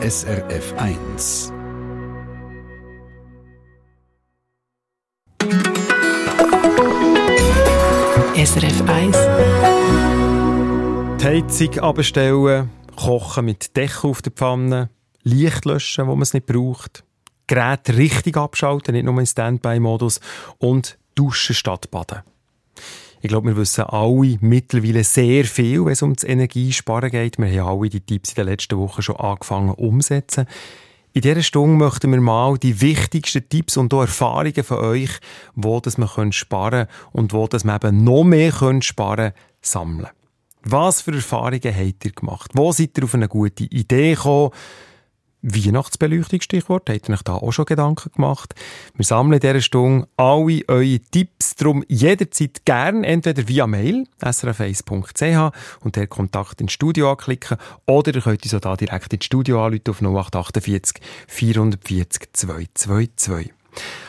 SRF 1. SRF 1. Die Heizung abstellen, kochen mit Deckel auf der Pfanne, Licht löschen, wo man es nicht braucht, Gerät richtig abschalten, nicht nur im Standby-Modus und duschen statt baden. Ich glaube, wir wissen alle mittlerweile sehr viel, wenn es um das Energiesparen geht. Wir haben alle die Tipps in den letzten Wochen schon angefangen umzusetzen. In dieser Stunde möchten wir mal die wichtigsten Tipps und auch Erfahrungen von euch, wo das man sparen kann und wo das man eben noch mehr sparen kann, sammeln. Was für Erfahrungen habt ihr gemacht? Wo seid ihr auf eine gute Idee gekommen? Weihnachtsbeleuchtung, Stichwort, habt ihr euch da auch schon Gedanken gemacht? Wir sammeln in dieser Stunde alle eure Tipps, darum jederzeit gern, entweder via Mail, srf1.ch und der Kontakt ins Studio anklicken, oder ihr könnt uns auch da direkt ins Studio anrufen auf 0848 440 222.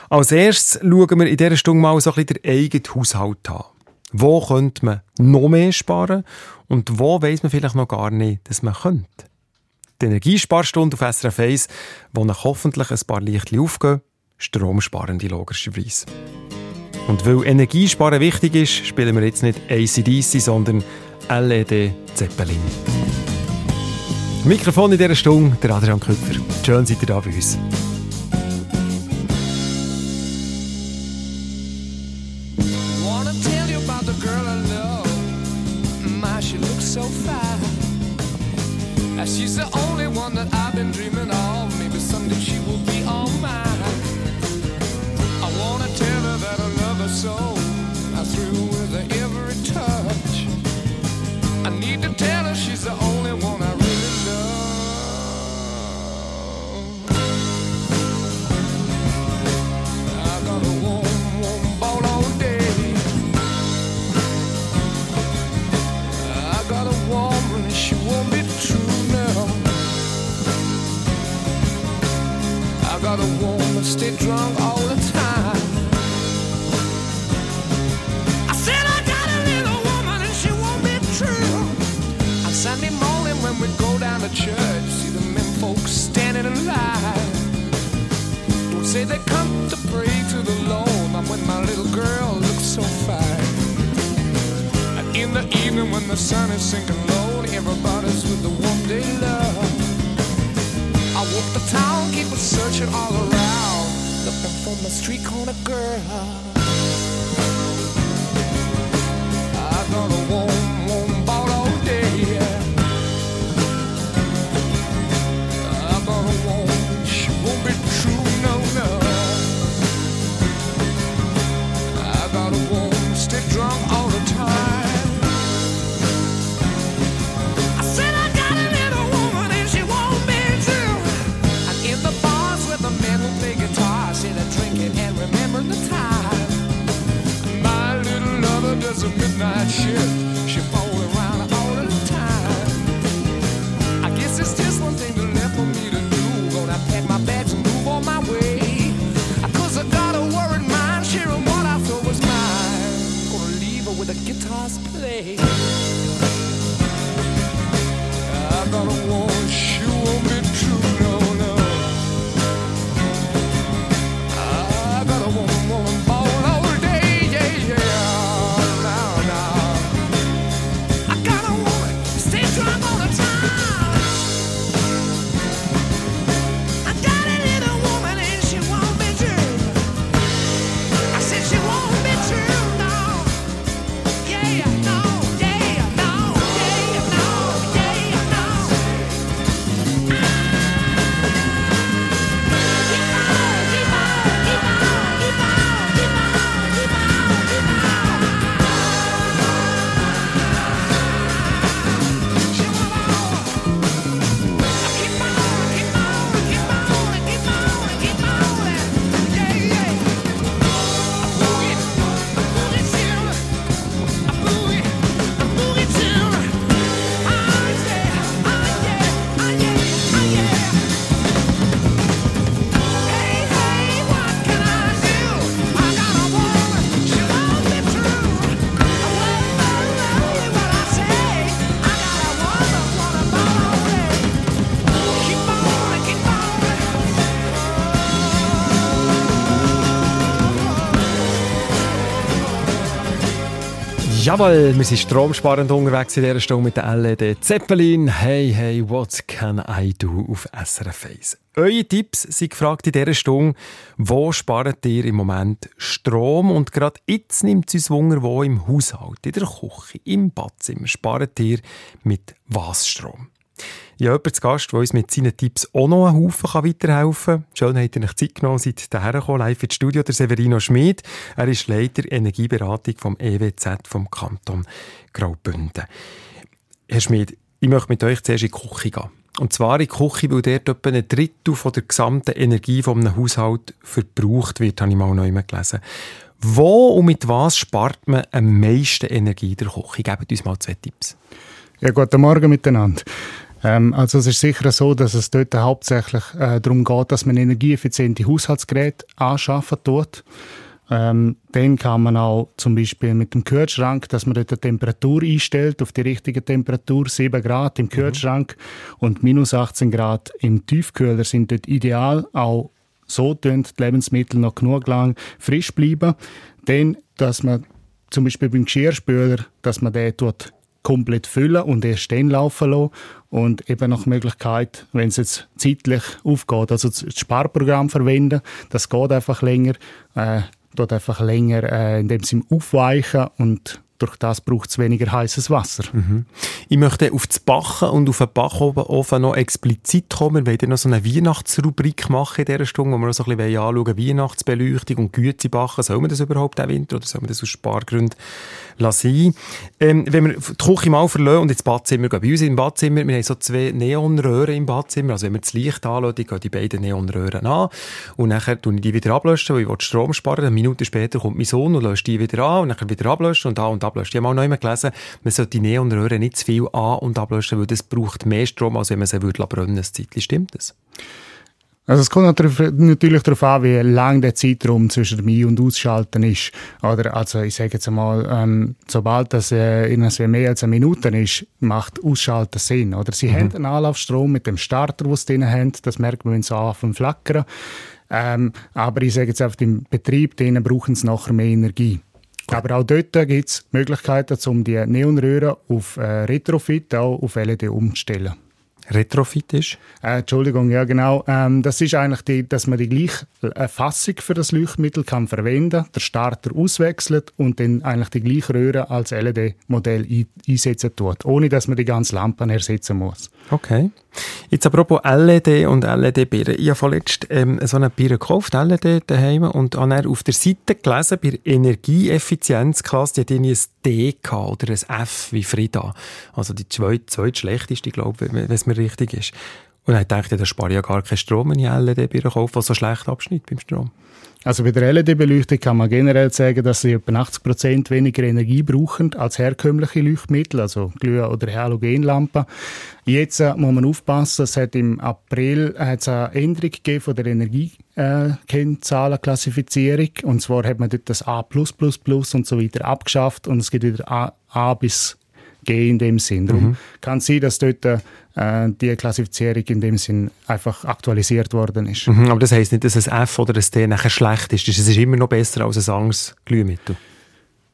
Als erstes schauen wir in dieser Stunde mal so ein bisschen den eigenen Haushalt an. Wo könnte man noch mehr sparen und wo weiß man vielleicht noch gar nicht, dass man könnte? Die Energiesparstunde auf SRF 1, wo nach hoffentlich ein paar Lichtchen aufgehen, stromsparende logischerweise. Und weil Energiesparen wichtig ist, spielen wir jetzt nicht ACDC, sondern LED Zeppelin. Mikrofon in dieser Stunde, der Adrian Küpfer. Schön seid ihr da bei uns. She's the only one that I've her Jawohl, wir sind stromsparend unterwegs in dieser Stunde mit der LED Zeppelin. Hey, hey, what can I do auf SRF 1? Eure Tipps sind gefragt in dieser Stunde. Wo spart ihr im Moment Strom? Und gerade jetzt nimmt es uns Wunder, wo im Haushalt, in der Küche, im Badzimmer spart ihr mit was Strom? Ich habe jemanden zu Gast, der uns mit seinen Tipps auch noch einen Haufen weiterhelfen kann. Schön, dass ihr euch Zeit genommen seid, hierher gekommen, live ins Studio, der Severino Schmid. Er ist Leiter Energieberatung vom EWZ vom Kanton Graubünden. Herr Schmid, ich möchte mit euch zuerst in die Küche gehen. Und zwar in die Küche, weil dort etwa ein Drittel von der gesamten Energie von einem Haushalt verbraucht wird, habe ich mal neu gelesen. Wo und mit was spart man am meisten Energie in der Küche? Gebt uns mal zwei Tipps. Ja, guten Morgen miteinander. Ähm, also es ist sicher so, dass es dort hauptsächlich äh, darum geht, dass man energieeffiziente Haushaltsgeräte anschaffen tut. Ähm, dann kann man auch zum Beispiel mit dem Kühlschrank, dass man dort die Temperatur einstellt auf die richtige Temperatur, 7 Grad im mhm. Kühlschrank mhm. und minus 18 Grad im Tiefkühler sind dort ideal. Auch so tun die Lebensmittel noch genug lang frisch bleiben. Dann, dass man zum Beispiel beim Geschirrspüler, dass man den dort komplett füllen und erst dann laufen lassen. Und eben nach Möglichkeit, wenn es jetzt zeitlich aufgeht, also das Sparprogramm verwenden, das geht einfach länger, äh, dort einfach länger äh, in dem Sinne aufweichen und durch das braucht es weniger heißes Wasser. Mhm. Ich möchte auf das Backen und auf den Backofen noch explizit kommen. Wir wollen noch so eine Weihnachtsrubrik machen in dieser Stunde, wo wir noch ein bisschen anschauen Weihnachtsbeleuchtung und Güte backen. Soll man das überhaupt auch Winter oder soll man das aus Spargründen lassen? Ähm, wenn wir die Küche mal verlassen und ins Badzimmer gehen. Bei uns im Badzimmer, wir haben so zwei Neonröhren im Badzimmer. Also wenn wir das Licht anschauen, gehen die beiden Neonröhren an und nachher tue ich die wieder ablöschen, weil ich Strom sparen Eine Minute später kommt mein Sohn und löscht die wieder an und dann wieder ablöschen und da und ablöschen. Ich habe mal noch gelesen, man sollte die Neonröhren nicht zu viel an- und ablöschen, weil das braucht mehr Strom, als wenn man sie würde brennen würde. Stimmt das? Also es kommt natürlich darauf an, wie lang der Zeitraum zwischen dem Ein- und Ausschalten ist. Oder also ich sage jetzt einmal, ähm, sobald das äh, mehr als eine Minute ist, macht Ausschalten Sinn. Oder sie mhm. haben einen Anlaufstrom mit dem Starter, den sie drin haben. Das merkt man, wenn sie anfangen flackern. Ähm, aber ich sage jetzt einfach, im Betrieb denen brauchen sie nachher mehr Energie. Aber auch dort gibt es Möglichkeiten, um die Neonröhren auf äh, Retrofit, auch auf LED umzustellen. Retrofit ist? Äh, Entschuldigung, ja genau. Ähm, das ist eigentlich, die, dass man die gleiche Fassung für das Leuchtmittel kann verwenden, der Starter auswechselt und dann eigentlich die gleiche Röhre als LED-Modell einsetzen tut, ohne dass man die ganze Lampe ersetzen muss. Okay. Jetzt apropos LED und LED-Birnen. Ich habe vorletzt ähm, so eine Birne gekauft, LED daheim, und habe auf der Seite gelesen, bei Energieeffizienzklasse, die hat irgendwie ein D gehabt, oder ein F wie Frida. Also die zweitschlechteste, glaube ich, wenn es mir richtig ist. Und dann dachte ich, da spare ich ja gar keinen Strom, wenn ich LED-Birne kaufe, was so schlecht abschnitt beim Strom. Also bei der LED-Beleuchtung kann man generell sagen, dass sie etwa 80 Prozent weniger Energie brauchen als herkömmliche Leuchtmittel, also Glüh- oder Halogenlampen. Jetzt äh, muss man aufpassen, es hat im April hat's eine Änderung gegeben von der Energiekennzahlenklassifizierung. Und zwar hat man dort das A++ und so weiter abgeschafft und es gibt wieder A, A bis G in dem Sinn. Darum mhm. kann sein, dass dort äh, die Klassifizierung in dem Sinn einfach aktualisiert worden ist. Mhm, aber das heisst nicht, dass ein F oder ein D nachher schlecht ist. Es ist immer noch besser als ein anderes Glühmittel.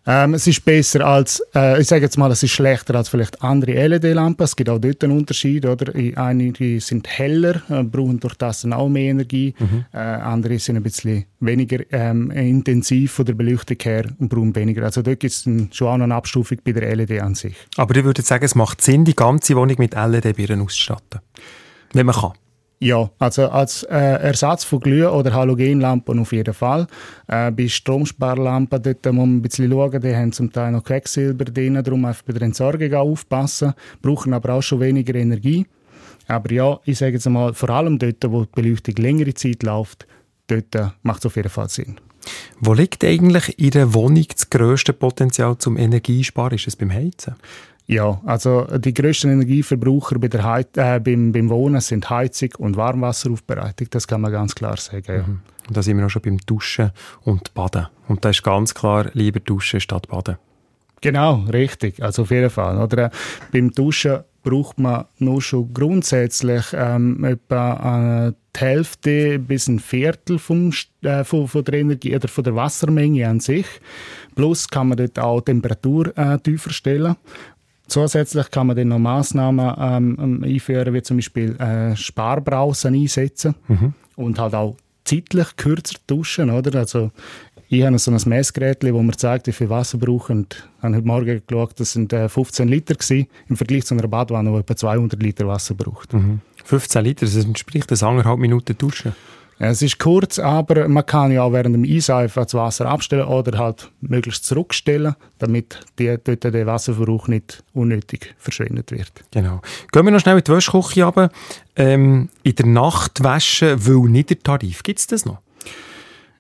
Ähm, es ist besser als, äh, ich sage jetzt mal, es ist schlechter als vielleicht andere LED-Lampen. Es gibt auch dort einen Unterschied, oder? Einige sind heller, äh, brauchen durch das dann auch mehr Energie. Mhm. Äh, andere sind ein bisschen weniger ähm, intensiv von der Beleuchtung her und brauchen weniger. Also dort gibt es schon auch noch eine Abstufung bei der LED an sich. Aber ich würde sagen, es macht Sinn, die ganze Wohnung mit LED-Birnen auszustatten. Wenn man kann. Ja, also als äh, Ersatz von Glüh- oder Halogenlampen auf jeden Fall. Äh, bei Stromsparlampen dort muss man ein bisschen schauen, die haben zum Teil noch Quecksilber drin, darum einfach bei der Entsorgung aufpassen, brauchen aber auch schon weniger Energie. Aber ja, ich sage jetzt mal, vor allem dort, wo die Beleuchtung längere Zeit läuft, dort äh, macht es auf jeden Fall Sinn. Wo liegt eigentlich in der Wohnung das grösste Potenzial zum Energiesparen? Ist es beim Heizen? Ja, also die grössten Energieverbraucher bei der Heiz äh, beim, beim Wohnen sind Heizung und Warmwasseraufbereitung. Das kann man ganz klar sagen. Ja. Mhm. Und da sind wir auch schon beim Duschen und Baden. Und da ist ganz klar, lieber duschen statt baden. Genau, richtig. Also auf jeden Fall. Oder äh, beim Duschen braucht man nur schon grundsätzlich ähm, etwa äh, die Hälfte bis ein Viertel vom, äh, von, von, der Energie oder von der Wassermenge an sich. Plus kann man dort auch Temperatur äh, tiefer stellen. Zusätzlich kann man dann noch Massnahmen ähm, ähm, einführen, wie zum Beispiel äh, Sparbrausen einsetzen mhm. und halt auch zeitlich kürzer duschen, oder? Also ich habe so ein Messgerät, wo mir zeigt, wie viel Wasser brauchen. Und ich habe heute Morgen geschaut, das sind 15 äh, Liter gewesen, im Vergleich zu einer Badwanne, die etwa 200 Liter Wasser braucht. Mhm. 15 Liter, das entspricht das anderthalb Minuten duschen. Es ist kurz, aber man kann ja auch während dem Eiseifen das Wasser abstellen oder halt möglichst zurückstellen, damit die, dort der Wasserverbrauch nicht unnötig verschwendet wird. Genau. Gehen wir noch schnell in die Wäschküche runter. Ähm, in der Nacht waschen, weil nicht der Tarif. Gibt es das noch?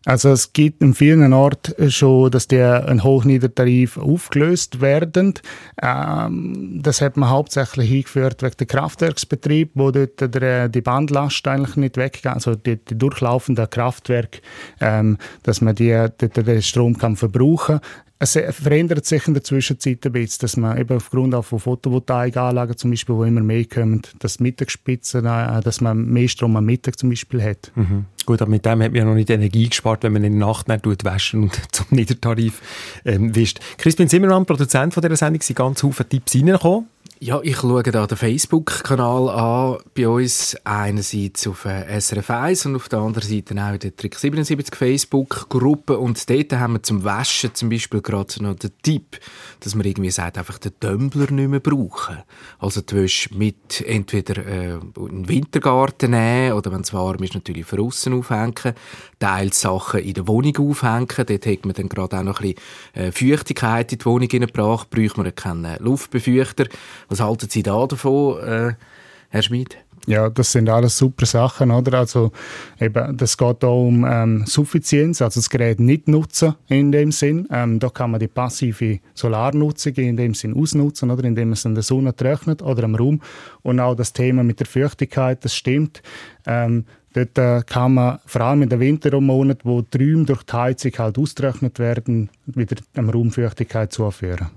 Also es gibt in vielen Orten schon, dass der ein Hochniedertarif aufgelöst werden. Ähm, das hat man hauptsächlich eingeführt wegen der Kraftwerksbetrieb, wo dort der, die Bandlast eigentlich nicht weggeht, also die, die durchlaufenden Kraftwerke, ähm, dass man die, dort den Strom kann verbrauchen es verändert sich in der Zwischenzeit ein bisschen, dass man eben aufgrund auch von Photovoltaikanlagen zum Beispiel, wo immer mehr kommen, dass Mittagsspitzen, äh, dass man mehr Strom am Mittag zum Beispiel hat. Mhm. Gut, aber mit dem hat man ja noch nicht Energie gespart, wenn man in der Nacht nicht waschen und zum Niedertarif ähm, wischt. Crispin Zimmermann, Produzent von dieser Sendung, sind ganz viele Tipps reingekommen. Ja, ich schaue da den Facebook-Kanal an, bei uns. Einerseits auf äh, SRF 1 und auf der anderen Seite auch der Trick 77 Facebook-Gruppe und dort haben wir zum Waschen zum Beispiel gerade noch den Tipp, dass man irgendwie sagt, einfach den Tumbler nicht mehr brauchen. Also die Wäsche mit entweder äh, in Wintergarten nehmen oder wenn es warm ist, natürlich von außen aufhängen, teils Sachen in der Wohnung aufhängen, dort hat man dann gerade auch noch ein bisschen äh, Feuchtigkeit in die Wohnung hineingebracht, braucht man keinen Luftbefeuchter was halten Sie da davon, äh, Herr Schmid? Ja, das sind alles super Sachen, oder? Also, eben, das geht auch um ähm, Suffizienz, also das Gerät nicht nutzen in dem Sinn. Ähm, da kann man die passive Solarnutzung in dem Sinn ausnutzen, oder? Indem man es in der Sonne trocknet oder im Raum. Und auch das Thema mit der Feuchtigkeit, das stimmt. Ähm, dort äh, kann man vor allem in den Wintermonaten, wo die Räume durch die Heizung halt werden, wieder am Raum Feuchtigkeit zuführen.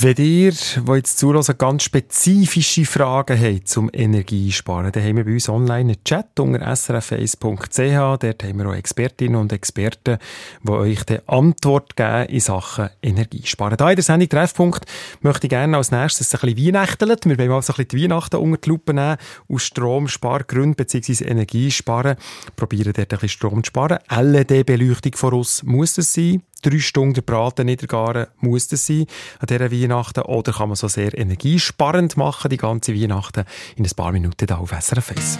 Wenn ihr, die jetzt zuhören, ganz spezifische Fragen habt zum Energiesparen, dann haben wir bei uns online einen Chat unter srf1.ch. Dort haben wir auch Expertinnen und Experten, die euch die Antwort geben in Sachen Energiesparen. Hier in der Sendung Treffpunkt möchte ich gerne als nächstes ein bisschen Weihnachteln. Wir wollen also ein bisschen die Weihnachten unter die Lupe nehmen, aus Stromspargründen bzw. Energiesparen. Probieren dort ein bisschen Strom zu sparen. LED-Beleuchtung voraus muss es sein drei Stunden Braten niedergaren muss das sein an dieser Weihnachten oder kann man so sehr energiesparend machen, die ganze Weihnachten in ein paar Minuten da auf SRF 1.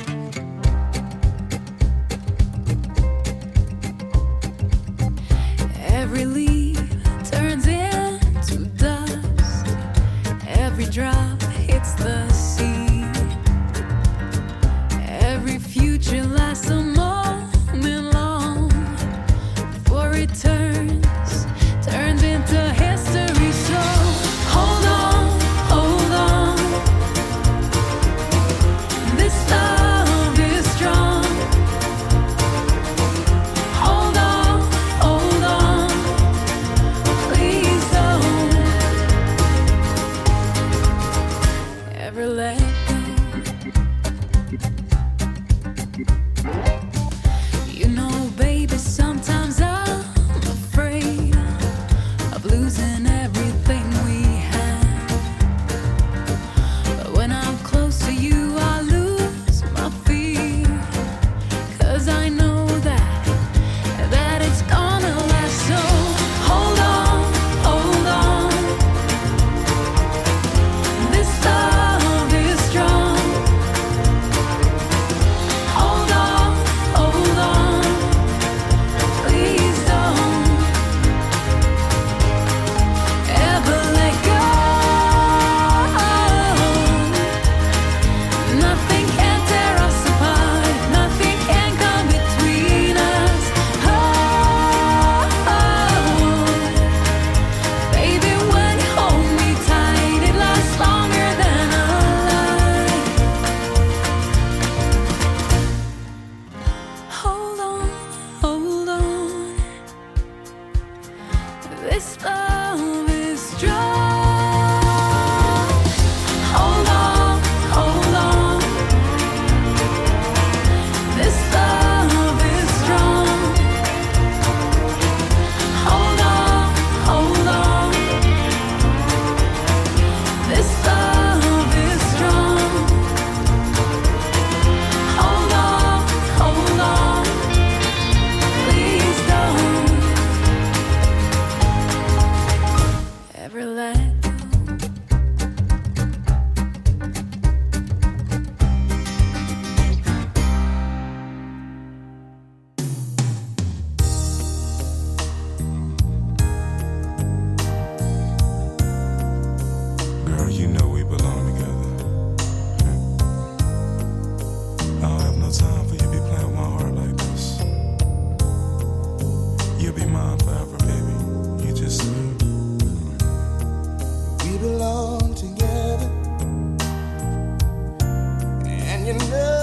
you know.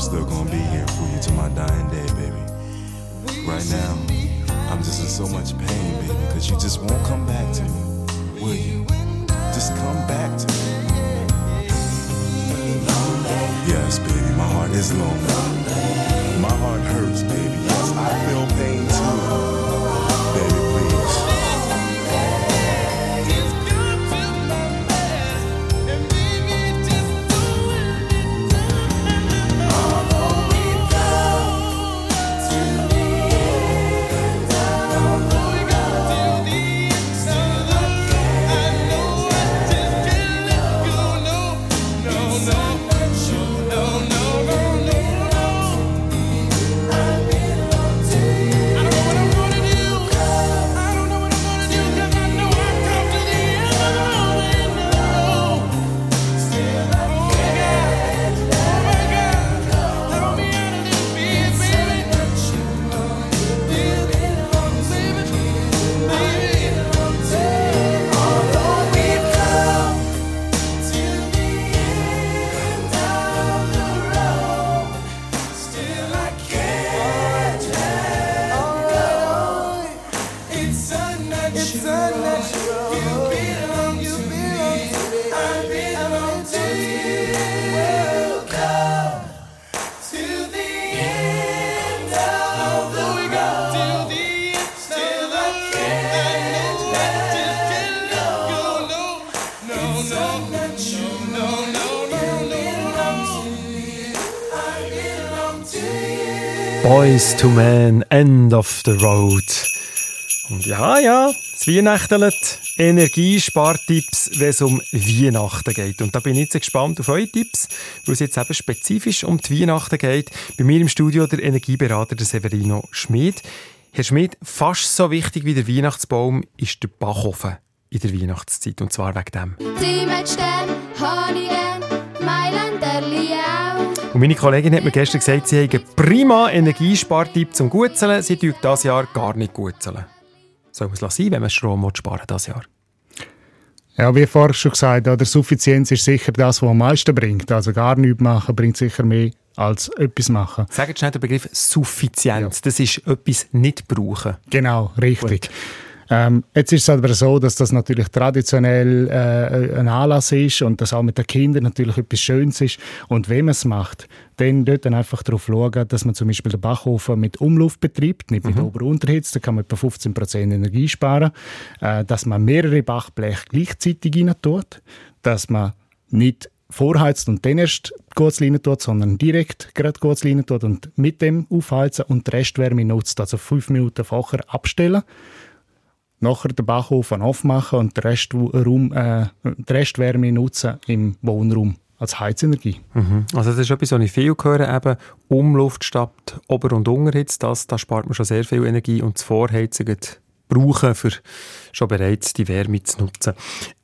I'm still gonna be here for you till my dying day, baby. Right now, I'm just in so much pain, baby, because you just won't come back to me, will you? Just come back to me. Yes, baby, my heart is lonely. My heart hurts, baby. Yes, I feel pain too. Boys to Men, End of the Road. Und ja, ja, das Weihnachten, Energiespartipps, wenn es um Weihnachten geht. Und da bin ich jetzt gespannt auf eure Tipps, weil es jetzt eben spezifisch um die Weihnachten geht. Bei mir im Studio der Energieberater der Severino Schmid. Herr Schmid, fast so wichtig wie der Weihnachtsbaum ist der Backofen in der Weihnachtszeit. Und zwar wegen dem. Sie mit Stern, Honigen, Mailänderli auch. Und meine Kollegin hat mir gestern gesagt, sie haben einen prima Energiespartipp zum Gutzeln. Sie tun dieses Jahr gar nicht gutzeln. Soll man es sein, wenn man Strom sparen dieses Jahr? Ja, wie vorher schon gesagt, oder Suffizienz ist sicher das, was am meisten bringt. Also gar nichts machen bringt sicher mehr als etwas machen. Sagen schnell den Begriff Suffizienz. Ja. Das ist etwas nicht brauchen. Genau, richtig. Gut. Ähm, jetzt ist es aber so, dass das natürlich traditionell äh, ein Anlass ist und das auch mit den Kindern natürlich etwas Schönes ist. Und wenn man es macht, dann dort dann einfach darauf schauen, dass man zum Beispiel den Backofen mit Umluft betreibt, nicht mit mhm. Ober- und Unterhitze, da kann man etwa 15% Energie sparen. Äh, dass man mehrere Bachbleche gleichzeitig rein tut, dass man nicht vorheizt und dann erst kurz tut, sondern direkt gerade kurz tut und mit dem aufheizen und die Restwärme nutzt, also fünf Minuten vorher abstellen nachher den Backofen aufmachen und den, Restraum, äh, die Restwärme nutzen im Wohnraum als Heizenergie. Mhm. Also das ist etwas, was ich viel höre, eben Umluft statt Ober- und Unterhitze, das, da spart man schon sehr viel Energie und das Vorheizen brauchen, für schon bereits die Wärme zu nutzen.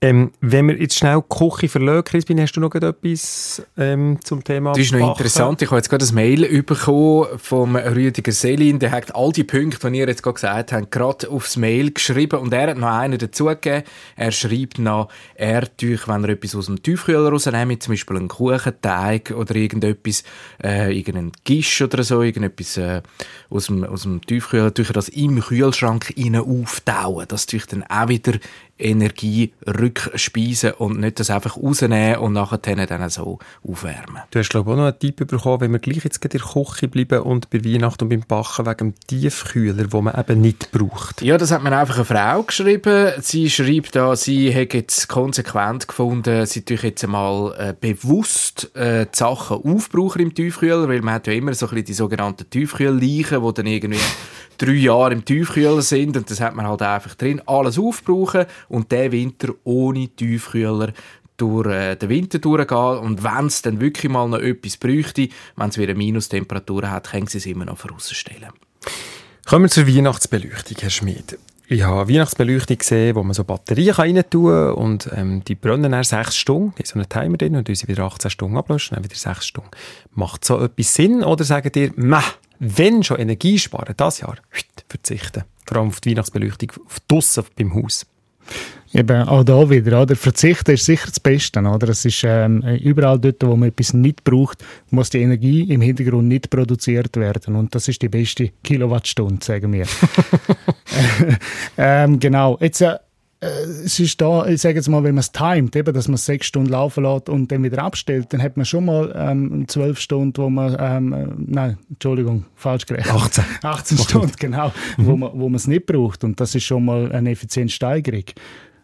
Ähm, wenn wir jetzt schnell die Küche verlassen, Crispin, hast du noch etwas ähm, zum Thema Das ist noch interessant. Ich habe jetzt gerade ein Mail bekommen vom Rüdiger Selin. Der hat all die Punkte, die ihr jetzt gerade gesagt habt, gerade aufs Mail geschrieben und er hat noch einen dazugegeben. Er schreibt noch, er tue, wenn er etwas aus dem Tiefkühler rausnimmt, zum Beispiel einen Kuchenteig oder irgendetwas, äh, irgendeinen Gisch oder so, irgendetwas äh, aus, dem, aus dem Tiefkühler, tue das im Kühlschrank rein auftauen. Das tue dann auch wieder Energie rückspeisen und nicht das einfach rausnehmen und nachher dann so aufwärmen. Du hast glaube ich auch noch einen Tipp bekommen, wenn wir gleich jetzt in der Küche bleiben und bei Weihnachten und beim Backen wegen dem Tiefkühler, den man eben nicht braucht. Ja, das hat mir einfach eine Frau geschrieben. Sie schreibt da, sie hat jetzt konsequent gefunden, sie tue jetzt einmal äh, bewusst äh, die Sachen aufbrauchen im Tiefkühler, weil man hat ja immer so ein bisschen die sogenannten Tiefkühlleichen, die dann irgendwie drei Jahre im Tiefkühler sind und das hat man halt einfach drin. Alles aufbrauchen und der Winter ohne Tiefkühler durch äh, den Winter durchgehen und wenn es dann wirklich mal noch etwas bräuchte, wenn es wieder Minustemperatur hat, können sie es immer noch vorausstellen. Kommen wir zur Weihnachtsbeleuchtung, Herr Schmid. Ich habe Weihnachtsbeleuchtung gesehen, wo man so Batterien rein tun kann und ähm, die brennen dann sechs Stunden. Da so ein Timer drin und sie wieder 18 Stunden ablöschen, dann wieder sechs Stunden. Macht so etwas Sinn oder sagt ihr, meh, wenn schon Energie sparen, das Jahr, verzichten. Vor allem auf die Weihnachtsbeleuchtung, auf draussen beim Haus. Eben, auch da wieder, oder? Verzichten ist sicher das Beste, oder? Es ist ähm, überall dort, wo man etwas nicht braucht, muss die Energie im Hintergrund nicht produziert werden. Und das ist die beste Kilowattstunde, sagen wir. ähm, genau. Jetzt, äh, es ist da, ich sage jetzt mal, wenn man es timet, eben, dass man sechs Stunden laufen lässt und dann wieder abstellt, dann hat man schon mal ähm, zwölf Stunden, wo man, ähm, äh, nein, Entschuldigung, falsch gerechnet. 18. 18 Stunden, genau, mhm. wo man wo es nicht braucht und das ist schon mal eine Effizienzsteigerung.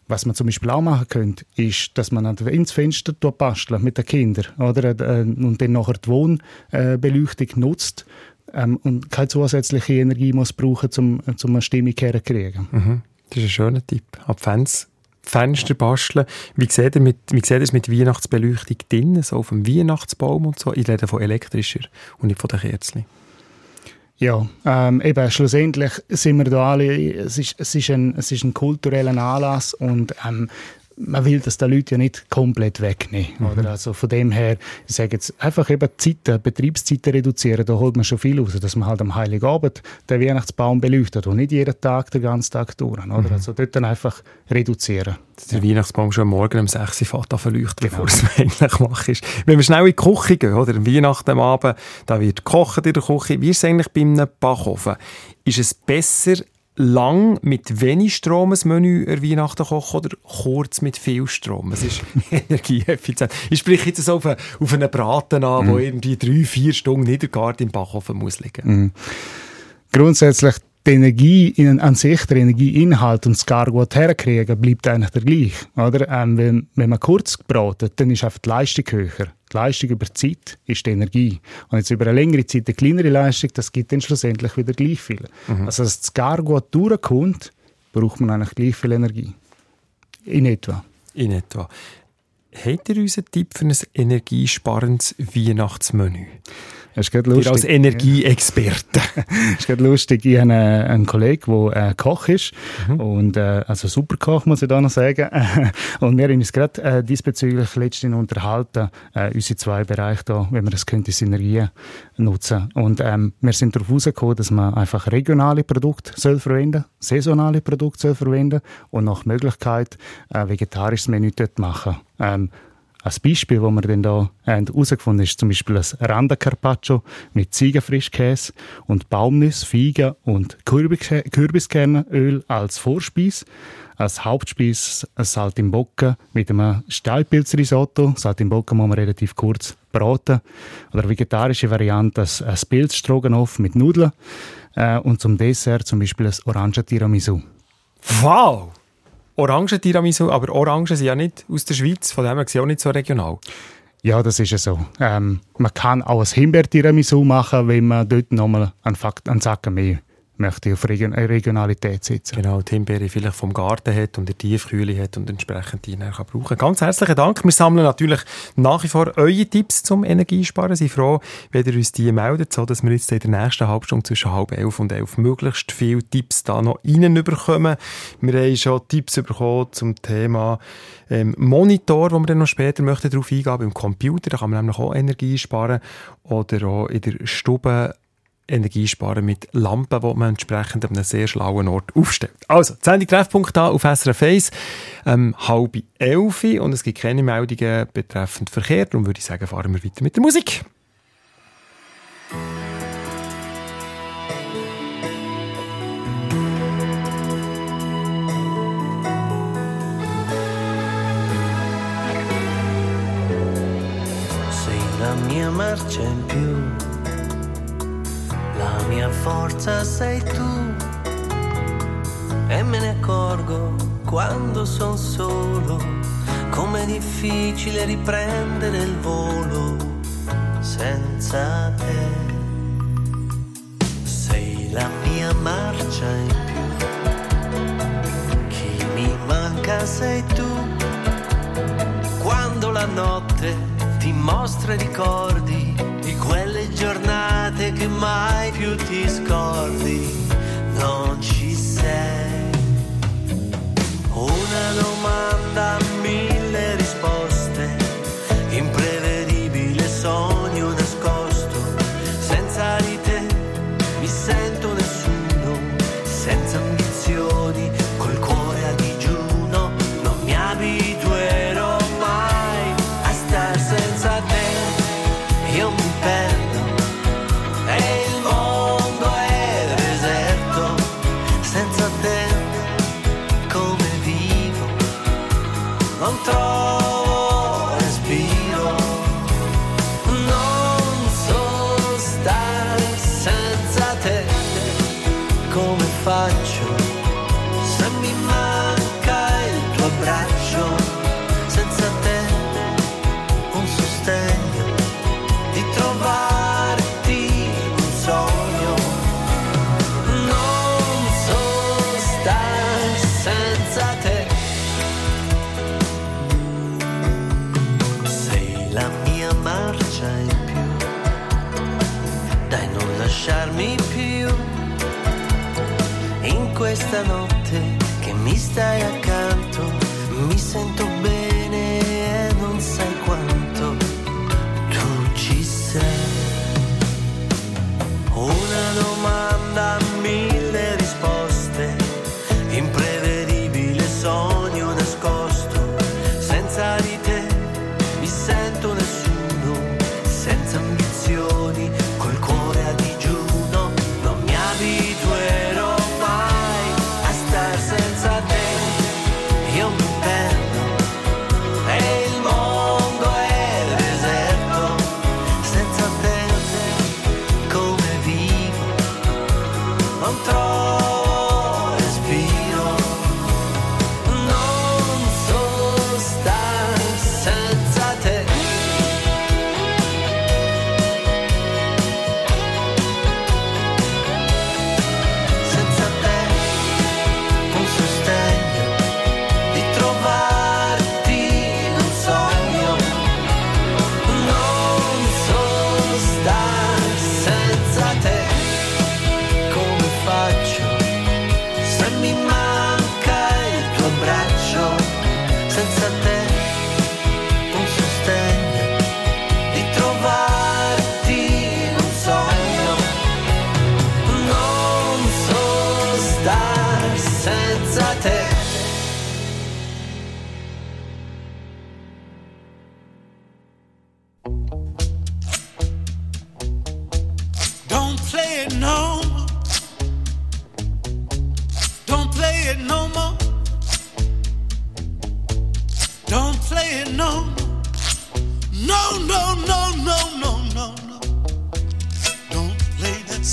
Was man zum Beispiel auch machen könnte, ist, dass man ins Fenster basteln mit den Kindern oder? Äh, und dann nachher die Wohnbeleuchtung nutzt ähm, und keine zusätzliche Energie muss brauchen, um, um eine Stimmung herzukriegen. Mhm. Das ist ein schöner Tipp. Ab Fans Fenster basteln. Wie sieht, ihr mit, wie sieht es mit Weihnachtsbeleuchtung drin, so auf dem Weihnachtsbaum und so? Ich rede von elektrischer und nicht von den Kerzen. Ja, ähm, eben, schlussendlich sind wir da alle, es ist, es ist, ein, es ist ein kultureller Anlass und ähm, man will das den Leuten ja nicht komplett wegnehmen. Mhm. Oder? Also von dem her, ich sage jetzt einfach eben Zeiten, Betriebszeiten reduzieren, da holt man schon viel raus, dass man halt am Heiligabend den Weihnachtsbaum beleuchtet und nicht jeden Tag, den ganzen Tag durch. Oder? Mhm. Also dort dann einfach reduzieren. Dass der Weihnachtsbaum schon morgen um 6 Uhr fährt verleuchtet, genau. bevor es eigentlich macht. Wenn wir schnell in die Küche gehen, oder? Am Weihnachten am Abend, da wird gekocht in der Küche. Wie ist es eigentlich bei einem Backofen? Ist es besser, lang mit wenig Strom ein Menü an Weihnachten kochen oder kurz mit viel Strom? Es ist energieeffizient. Ich spreche jetzt so auf, eine, auf einen Braten an, mm. wo irgendwie drei, vier Stunden gar im Backofen muss liegen. Mm. Grundsätzlich die Energie in, an sich, der Energieinhalt und das Gargut herkriegen, bleibt eigentlich der gleiche. Oder? Ähm, wenn, wenn man kurz bratet, dann ist einfach die Leistung höher. Die Leistung über die Zeit ist die Energie. Und jetzt über eine längere Zeit eine kleinere Leistung, das gibt dann schlussendlich wieder gleich viel. Mhm. Also, dass das Gargut durchkommt, braucht man eigentlich gleich viel Energie. In etwa. In etwa. Habt ihr uns einen Tipp für ein energiesparendes Weihnachtsmenü? Ist lustig. als Energieexperte. ist gerade lustig. Ich habe einen, einen Kollegen, der äh, Koch ist. Mhm. Und, äh, also super Koch, muss ich da noch sagen. und wir haben uns gerade äh, diesbezüglich letztens unterhalten, äh, unsere zwei Bereiche da, wie man das könnte, Synergien nutzen. Und ähm, wir sind darauf herausgekommen, dass man einfach regionale Produkte soll verwenden, saisonale Produkte soll verwenden und nach Möglichkeit äh, vegetarisches Menü dort machen. Ähm, als Beispiel, wo wir dann da herausgefunden haben, ist zum Beispiel ein Randa Carpaccio mit Ziegenfrischkäse und Baumnüsse, Feigen und Kürbiskernöl als Vorspeis. Als Hauptspeis ein Saltimbocca mit einem Steilpilzrisotto. Saltimbocca muss man relativ kurz braten. Oder vegetarische Variante ein Pilzstroganoff mit Nudeln. Äh, und zum Dessert zum Beispiel ein Orange Tiramisu. Wow! Orangen-Tiramisu, aber Orangen sind ja nicht aus der Schweiz, von dem her sie auch nicht so regional. Ja, das ist ja so. Ähm, man kann auch ein Himbeer-Tiramisu machen, wenn man dort nochmal einen, einen Sack mehr möchte auf Region äh, Regionalität setzen. Genau, die Himbeere vielleicht vom Garten hat und eine Tiefkühle hat und entsprechend die kann brauchen Ganz herzlichen Dank. Wir sammeln natürlich nach wie vor eure Tipps zum Energiesparen. Sie froh, wenn ihr uns die meldet, so dass wir jetzt in der nächsten Halbstunde zwischen halb elf und elf möglichst viele Tipps da noch reinbekommen. Wir haben schon Tipps bekommen zum Thema ähm, Monitor, wo wir dann noch später möchten darauf eingehen, beim Computer, da kann man nämlich auch Energie sparen oder auch in der Stube Energie sparen mit Lampen, die man entsprechend an einem sehr schlauen Ort aufstellt. Also, Sendung Treffpunkt da auf SRF 1, ähm, halb elf und es gibt keine Meldungen betreffend Verkehr, darum würde ich sagen, fahren wir weiter mit der Musik. Sei la mia marcia in più mia forza sei tu. E me ne accorgo quando son solo, com'è difficile riprendere il volo senza te. Sei la mia marcia in più, chi mi manca sei tu, quando la notte ti mostra i ricordi giornate che mai più ti scordi, non ci sei. Una domanda, stanotte che mi stai accanto.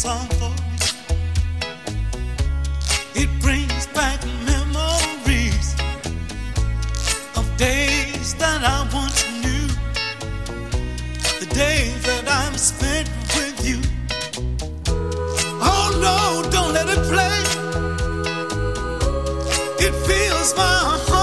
song. day that I've spent with you. Oh no, don't let it play. It fills my heart.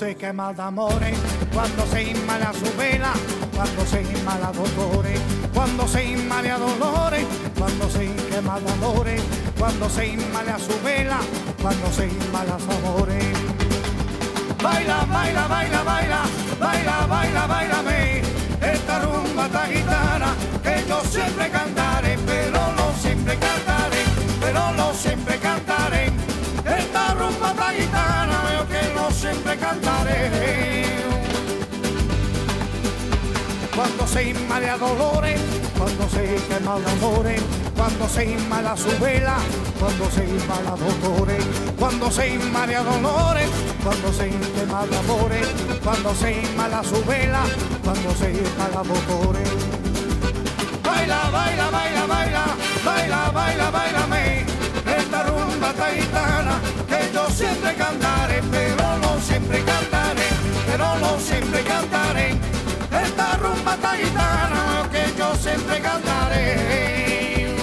se quema d'amore, quando sei in male a su vela, cuando se in male ad odore, quando sei in male a dolore, quando sei in quema d'amore, quando sei in male a su vela, quando sei in male a su. Baila, baila, baila, baila, baila, baila, baila, me, esta rumba, esta gitana, que yo siempre cantaré, pero no siempre cantaré, pero no siempre cantaré. siempre cantaré. Cuando se inma de dolores, cuando se quema de amores, cuando se inma la su vela, cuando se inma la dolores, cuando se inma de dolores, cuando se quema de amores, cuando se inma la su vela, cuando se inma la dolores. Baila, baila, baila, baila, baila, baila, baila, me esta rumba taitana que yo siempre cantaré. Pero siempre cantaré, pero no siempre cantaré. Esta rumba taitana que yo siempre cantaré.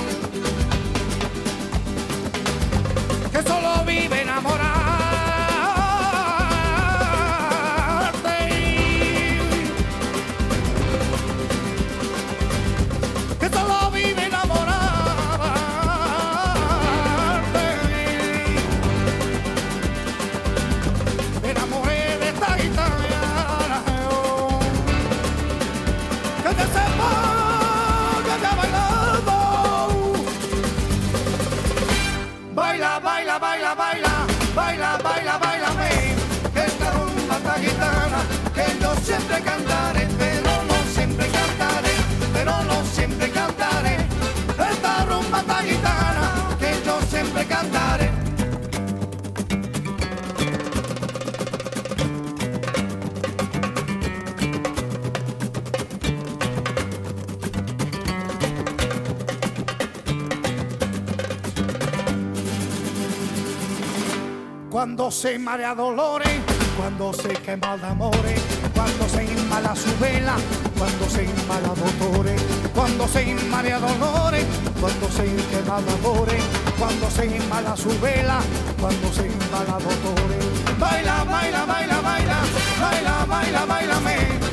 Que solo vive enamorado. Cuando se marea dolores, cuando se quema el amores, cuando se inmala su vela, cuando se inmala dolores, cuando se marea dolores, cuando se quema amores, cuando se inmala su vela, cuando se inmala dolores. Baila, baila, baila, baila, baila, baila, baila, esta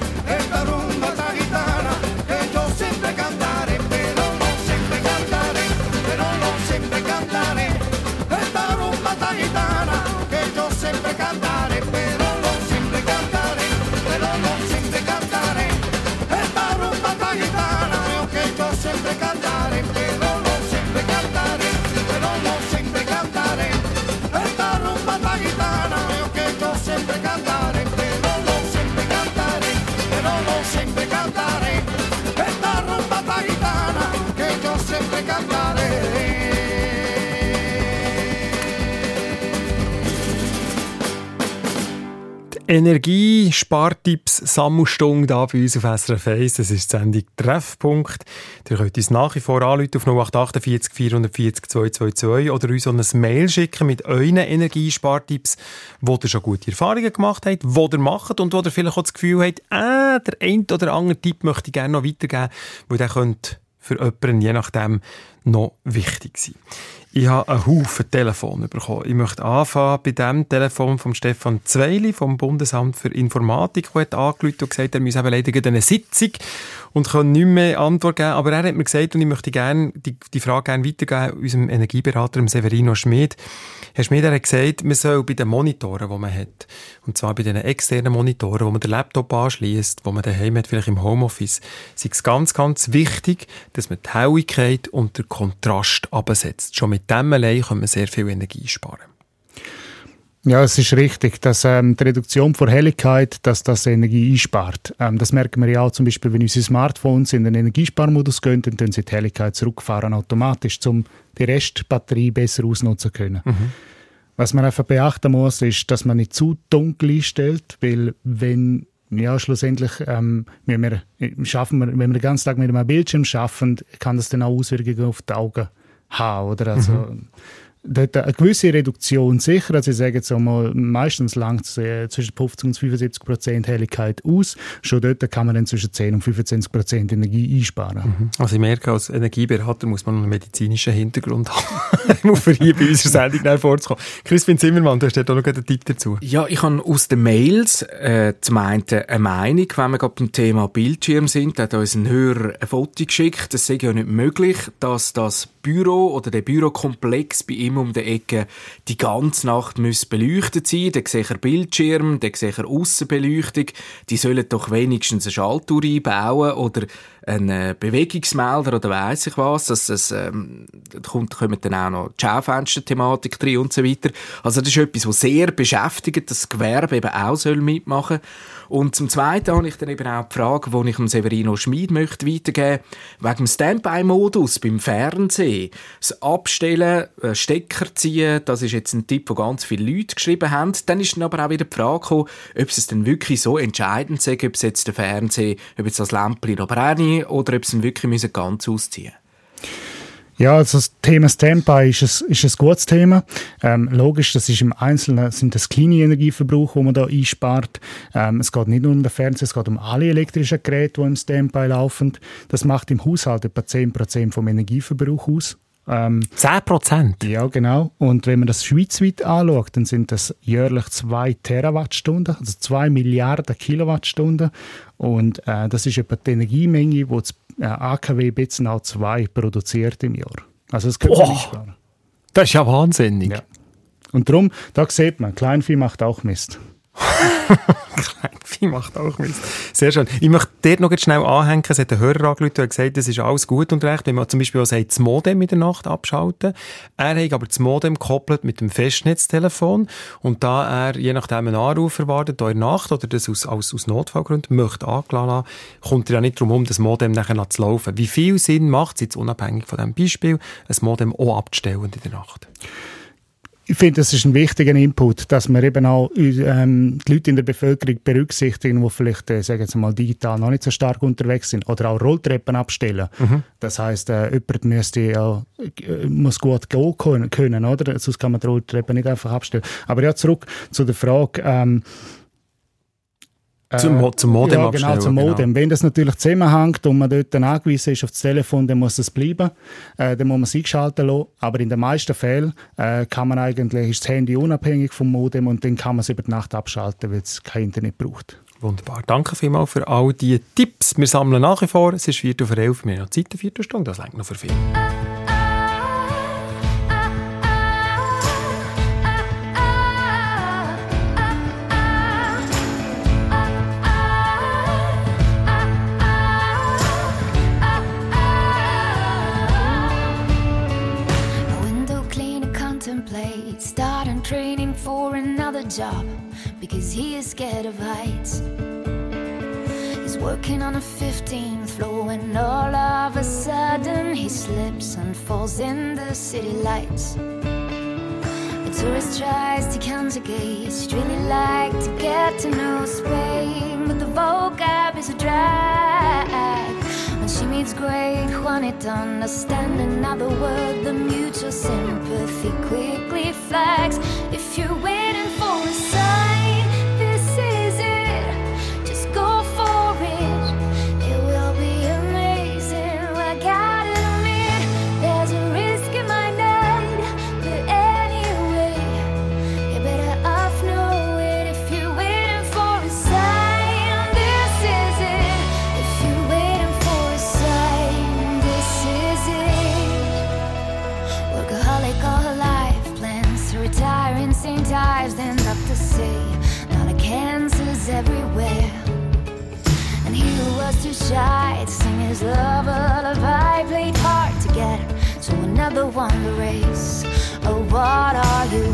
Energiespartipps Sammelstunde da bei uns auf SRF 1. Das ist die Sendung Treffpunkt. Ihr könnt uns nach wie vor anrufen auf 0848 440 222 oder uns ein Mail schicken mit euren Energiespartipps, wo ihr schon gute Erfahrungen gemacht habt, wo ihr macht und wo ihr vielleicht auch das Gefühl habt, ah, der ein oder andere Tipp möchte ich gerne noch weitergeben, weil der könnte für jemanden je nachdem noch wichtig sein. Ich habe einen Haufen Telefon bekommen. Ich möchte anfangen bei dem Telefon von Stefan Zweili vom Bundesamt für Informatik, der hat angerufen und gesagt, er müsse eben leider eine Sitzung und kann nicht mehr Antwort geben. Aber er hat mir gesagt, und ich möchte gerne die, die Frage gerne weitergeben, unserem Energieberater, Severino Schmid. Herr Schmid, er hat gesagt, man soll bei den Monitoren, die man hat, und zwar bei den externen Monitoren, wo man den Laptop anschließt, wo man daheim hat, vielleicht im Homeoffice, sei es ganz, ganz wichtig, dass man die Helligkeit und den Kontrast absetzt. Schon mit dem allein kann man sehr viel Energie sparen. Ja, es ist richtig, dass ähm, die Reduktion von Helligkeit, dass das Energie einspart. Ähm, das merken wir ja auch zum Beispiel, wenn unsere Smartphones in den Energiesparmodus gehen, dann tun sie die Helligkeit zurückfahren automatisch, um die Restbatterie besser ausnutzen zu können. Was man einfach beachten muss, ist, dass man nicht zu dunkel einstellt, weil wenn ja, schlussendlich, ähm, wenn, wir, schaffen wir, wenn wir den ganzen Tag mit einem Bildschirm schaffen, kann das dann auch Auswirkungen auf die Augen haben. Oder? Also, dort eine gewisse Reduktion sicher. Also ich sage jetzt einmal, meistens langt es äh, zwischen 50 und 75 Prozent Helligkeit aus. Schon dort kann man dann zwischen 10 und 25 Prozent Energie einsparen. Also ich merke, als Energieberater muss man einen medizinischen Hintergrund haben, um hier bei unserer Sendung vorzukommen. Crispin Zimmermann, du hast dort auch noch einen Tipp dazu. Ja, ich habe aus den Mails äh, zum einen eine Meinung, wenn wir gerade beim Thema Bildschirm sind, da hat uns ein Hörer ein Foto geschickt. Es sei ja nicht möglich, dass das Büro oder der Bürokomplex bei ihm um die Ecke die ganze Nacht muss beleuchtet sein. Da sehe ich Bildschirm, da sehe ich Aussenbeleuchtung. Die sollen doch wenigstens eine Schaltuhr einbauen oder einen äh, Bewegungsmelder oder weiss ich was. Das, das, ähm, da kommt, kommen dann auch noch die Schaufenster-Thematik drin und so weiter. Also das ist etwas, was sehr beschäftigt, dass das Gewerbe eben auch soll mitmachen Und zum Zweiten habe ich dann eben auch die Frage, die ich dem Severino Schmid möchte weitergeben wegen dem Standby-Modus beim Fernsehen. Das Abstellen, äh, Stecker ziehen, das ist jetzt ein Tipp, den ganz viele Leute geschrieben haben. Dann ist dann aber auch wieder die Frage gekommen, ob es denn wirklich so entscheidend sei, ob es jetzt der Fernseher, ob jetzt das Lämpchen noch brenne oder ob sie ihn wirklich müssen ganz ausziehen Ja, also das Thema Standby ist ein, ist ein gutes Thema. Ähm, logisch, das ist im Einzelnen sind das kleine Energieverbrauch, wo man da einspart. Ähm, es geht nicht nur um den Fernseher, es geht um alle elektrischen Geräte, die im Standby laufen. Das macht im Haushalt etwa 10% vom Energieverbrauch aus. Ähm, 10 Prozent? ja, genau. Und wenn man das schweizweit anschaut, dann sind das jährlich 2 Terawattstunden, also 2 Milliarden Kilowattstunden. Und äh, das ist etwa die Energiemenge, die das äh, AKW Betzenau 2 produziert im Jahr. Also das könnte man einsparen. Das ist ja wahnsinnig. Ja. Und darum, da sieht man, Kleinvieh macht auch Mist. Kleinvieh macht auch Mist. Sehr schön. Ich möchte dort noch schnell anhängen. Es hat ein Hörer angerufen, der gesagt, das ist alles gut und recht, wenn man zum Beispiel auch sagt, das Modem in der Nacht abschalten. Er hat aber das Modem gekoppelt mit dem Festnetztelefon und da er je nachdem einen Anruf erwartet, in der Nacht oder das aus, aus, aus Notfallgründen möchte angelassen haben, kommt er ja nicht darum um, das Modem nachher zu laufen. Wie viel Sinn macht es jetzt unabhängig von diesem Beispiel, ein Modem auch abzustellen in der Nacht? Ich finde, das ist ein wichtiger Input, dass wir eben auch ähm, die Leute in der Bevölkerung berücksichtigen, die vielleicht, äh, sagen wir mal, digital noch nicht so stark unterwegs sind oder auch Rolltreppen abstellen. Das heißt, äh, jemand müsste äh, muss gut gehen können, oder? Sonst kann man die Rolltreppe nicht einfach abstellen. Aber ja, zurück zu der Frage, ähm, Zum, Mo- zum Modem ja, genau, zum Modem. Wenn das natürlich zusammenhängt und man dort angewiesen ist auf das Telefon, dann muss das bleiben. Äh, dann muss man es eingeschaltet lassen. Aber in den meisten Fällen äh, kann man eigentlich, ist das Handy unabhängig vom Modem und dann kann man es über die Nacht abschalten, weil es kein Internet braucht. Wunderbar. Danke vielmals für all die Tipps. Wir sammeln nach wie vor. Es ist 4 vor 11. Wir haben noch Zeit, eine Viertelstunde. Das reicht noch für viel. Job because he is scared of heights. He's working on a 15th floor when all of a sudden he slips and falls in the city lights. A tourist tries to conjugate, she'd really like to get to know Spain, but the vocab is a drag. When she meets great Juanita, understand another word, the mutual sympathy quickly flags. If you're shy to sing his love lullaby played hard to get to another one to race. Oh, what are you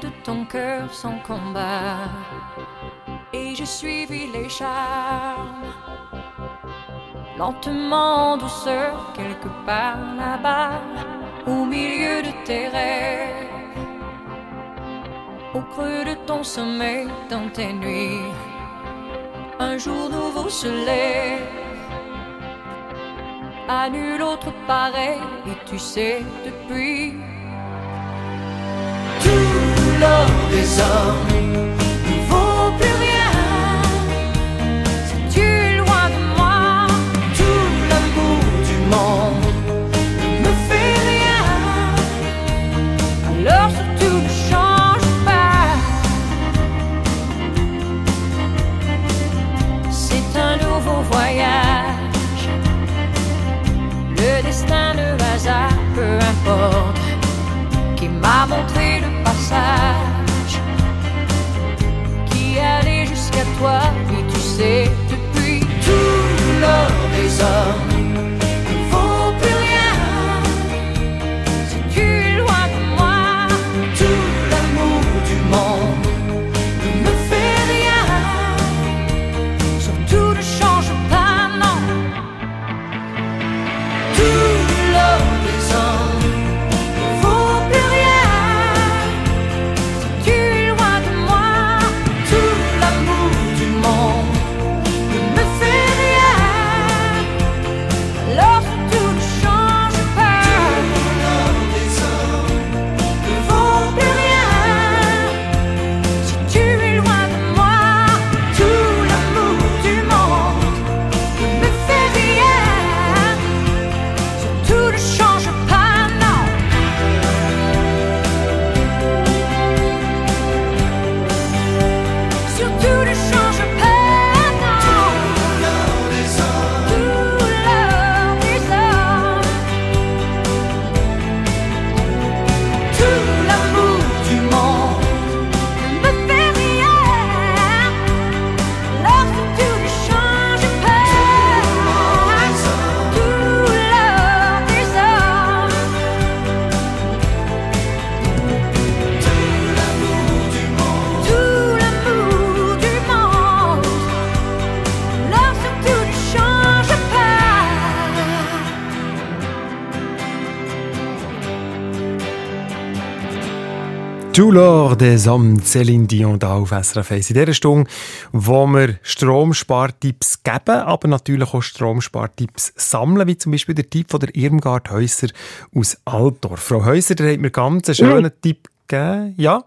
de ton cœur sans combat. Et j'ai suivi les charmes, lentement en douceur, quelque part là-bas, au milieu de tes rêves, au creux de ton sommeil, dans tes nuits. Un jour nouveau se lève à nul autre pareil, et tu sais depuis. love is qui allait jusqu'à toi, et tu sais, «Du Lord des Hommes» Céline Dion da auf SRF 1. In dieser Stunde, wo wir Stromspartipps geben, aber natürlich auch Stromspartipps sammeln, wie zum Beispiel der Tipp von der Irmgard Häuser aus Altdorf. Frau Häuser, da hat mir ganz einen schönen Tipp gegeben. Ja?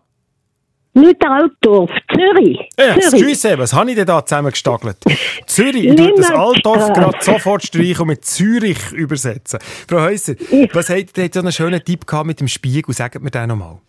Nicht Altdorf, Zürich. Ja, Zürich. Excuse, was habe ich denn da zusammengestagelt? Zürich, ich tue das Altdorf gerade sofort streichen und mit Zürich übersetzen. Frau Häuser, was ihr jetzt so einen schönen Tipp gehabt mit dem Spiegel? Sagt mir den nochmal.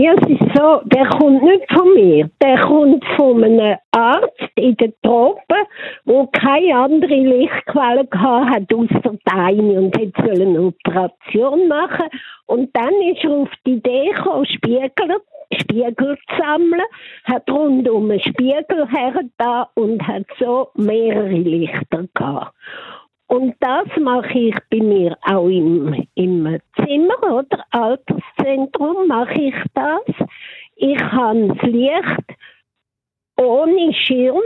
Ja, es ist so, der kommt nicht von mir. Der kommt von einem Arzt in den Tropen, der keine andere Lichtquelle gehabt hat, außer deine und hat eine Operation machen. Und dann ist er auf die Idee gekommen, Spiegel, Spiegel zu sammeln, hat rundum einen Spiegel hergetan und hat so mehrere Lichter gehabt. Und das mache ich bei mir auch im, im Zimmer, oder? Alterszentrum mache ich das. Ich habe das Licht ohne Schirm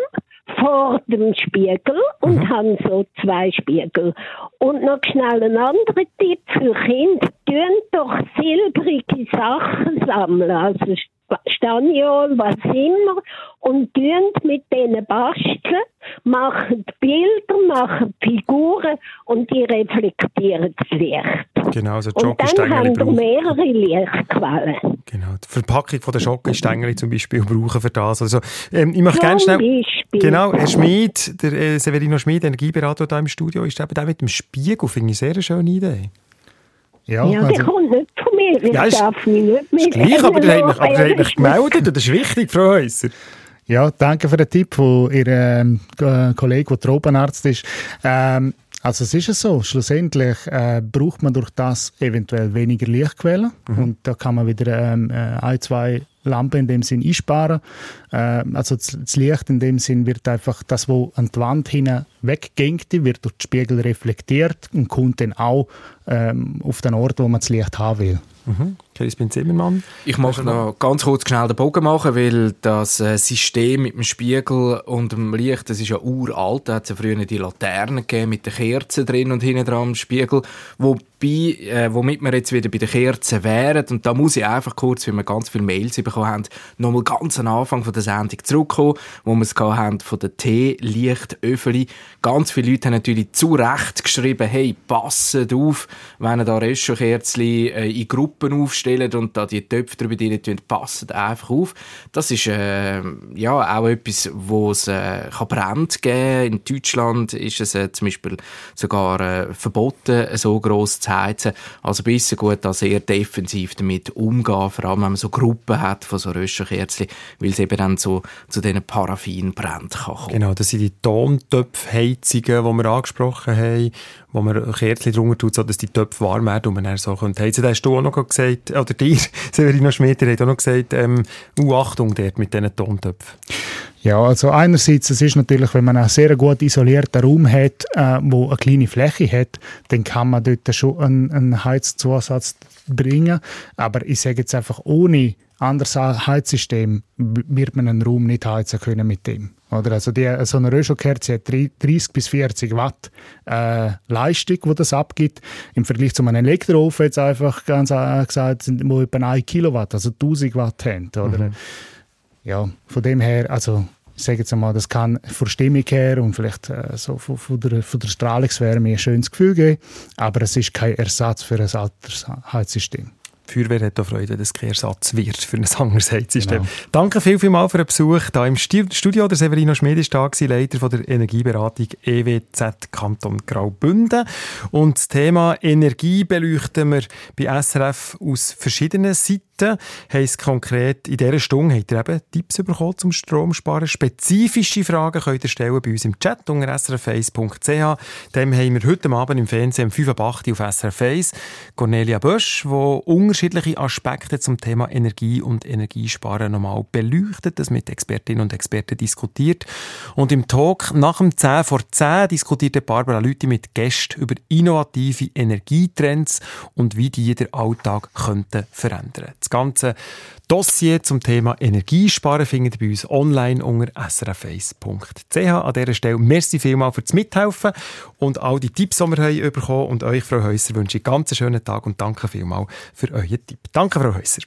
vor dem Spiegel und habe so zwei Spiegel. Und noch schnell ein anderer Tipp für Kinder. Tun doch silbrige Sachen sammeln. Also Staniol, was immer. Und tun mit denen basteln, machen Bilder, machen Figuren und die reflektieren das Licht. Genau, so Und dann haben wir mehrere Lichtquellen. Genau, die Verpackung von der Jockeystängel zum Beispiel brauchen für das. Also, ähm, ich möchte gerne schnell... Beispiel. Genau, Herr Schmid, der äh, Severino Schmid, Energieberater hier im Studio, ist eben der mit dem Spiegel, finde ich sehr eine schöne Idee. Ja, Ja, der kommt nicht von mir. Ich Ja, darf mich nicht mehr gleich, aber der hat mich, aber der hat mich ehrlich gemeldet und das ist wichtig, Frau Häuser. Ja, danke für den Tipp von Ihrem ähm, Kollegen, der Tropenarzt ist. Ähm, also es ist ja so, schlussendlich äh, braucht man durch das eventuell weniger Lichtquellen und da kann man wieder ähm, äh, ein, zwei Lampen in dem Sinn einsparen. Äh, also das, Licht in dem Sinn wird einfach das, was an die Wand hin weggeht, wird durch den Spiegel reflektiert und kommt dann auch ähm, auf den Ort, wo man das Licht haben will. Mhm. Crispin Zimmermann. Ich möchte noch ganz kurz schnell den Bogen machen, weil das äh, System mit dem Spiegel und dem Licht, das ist ja uralt. Da hat es ja früher die Laternen gegeben mit den Kerzen drin und hinten dran am Spiegel. Wobei, äh, womit wir jetzt wieder bei den Kerzen wären. Und da muss ich einfach kurz, weil wir ganz viele Mails bekommen haben, nochmal ganz am Anfang von der Sendung zurückkommen, wo wir es haben von den Teelichtöffeli. Ganz viele Leute haben natürlich zu Recht geschrieben, hey, passet auf, wenn ihr da Röschenkerzen äh, in Gruppen aufstellt und da die Töpfe drüber rein passet einfach auf. Das ist äh, ja auch etwas, wo es äh, Brand geben. In Deutschland ist es äh, zum Beispiel sogar äh, verboten, so gross zu heizen. Also besser gut, da sehr defensiv damit umgehen, vor allem wenn man so Gruppen hat von so Röschenkerzen, weil es eben dann so zu diesen Paraffinbränden kann kommen. Genau, das sind die Tontöpfheizungen, die wir angesprochen haben, wo man Kerzen drunter tut, sodass die Töpfe warm werden und man dann so könnte heizen. Da hast du auch noch gesagt, oder dir, Severino Schmidt, habt auch noch gesagt, ähm, Achtung dort mit diesen Tontöpfen. Ja, also einerseits, es ist natürlich, wenn man einen sehr gut isolierten Raum hat, äh, wo eine kleine Fläche hat, dann kann man dort schon einen, einen Heizzusatz bringen. Aber ich sage jetzt einfach, ohne anderes Heizsystem wird man einen Raum nicht heizen können mit dem. Oder? Also die, so eine Röschelkerze hat drei- 30 bis 40 Watt äh, Leistung, die das abgibt. Im Vergleich zu einem Elektroofen jetzt einfach ganz äh, gesagt, sind wo etwa 1 Kilowatt, also 1000 Watt haben. Oder? Ja, von dem her, also ich sage jetzt einmal, das kann von der Stimmung her und vielleicht äh, so von, von, der, von der Strahlungswärme ein schönes Gefühl geben, aber es ist kein Ersatz für ein altes Heizsystem. Die Feuerwehr hat auch Freude, wenn das kein Ersatz wird für ein anderes Heizsystem. Genau. Danke viel, viel mal für den Besuch hier im Studio. Der Severino Schmid ist da Leiter von der Energieberatung EWZ Kanton Graubünden. Und das Thema Energie beleuchten wir bei SRF aus verschiedenen Seiten. Heisst konkret, in dieser Stunde habt ihr eben Tipps bekommen zum Stromsparen. Spezifische Fragen könnt ihr stellen bei uns im Chat unter srf1.ch. Dem haben wir heute Abend im Fernsehen um 5 Uhr auf SRF 1 Cornelia Bösch, die unterschiedliche Aspekte zum Thema Energie und Energiesparen nochmal beleuchtet, das mit Expertinnen und Experten diskutiert. Und im Talk nach dem 10 vor 10 diskutierte Barbara Lüthi mit Gästen über innovative Energietrends und wie die den Alltag könnten verändern. Das ganze Dossier zum Thema Energiesparen findet ihr bei uns online unter srf1.ch. An dieser Stelle merci vielmals fürs Mithelfen und all die Tipps, die wir haben bekommen Und euch, Frau Häuser, wünsche ich einen ganz schönen Tag und danke vielmals für euren Tipp. Danke, Frau Häuser.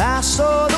I saw the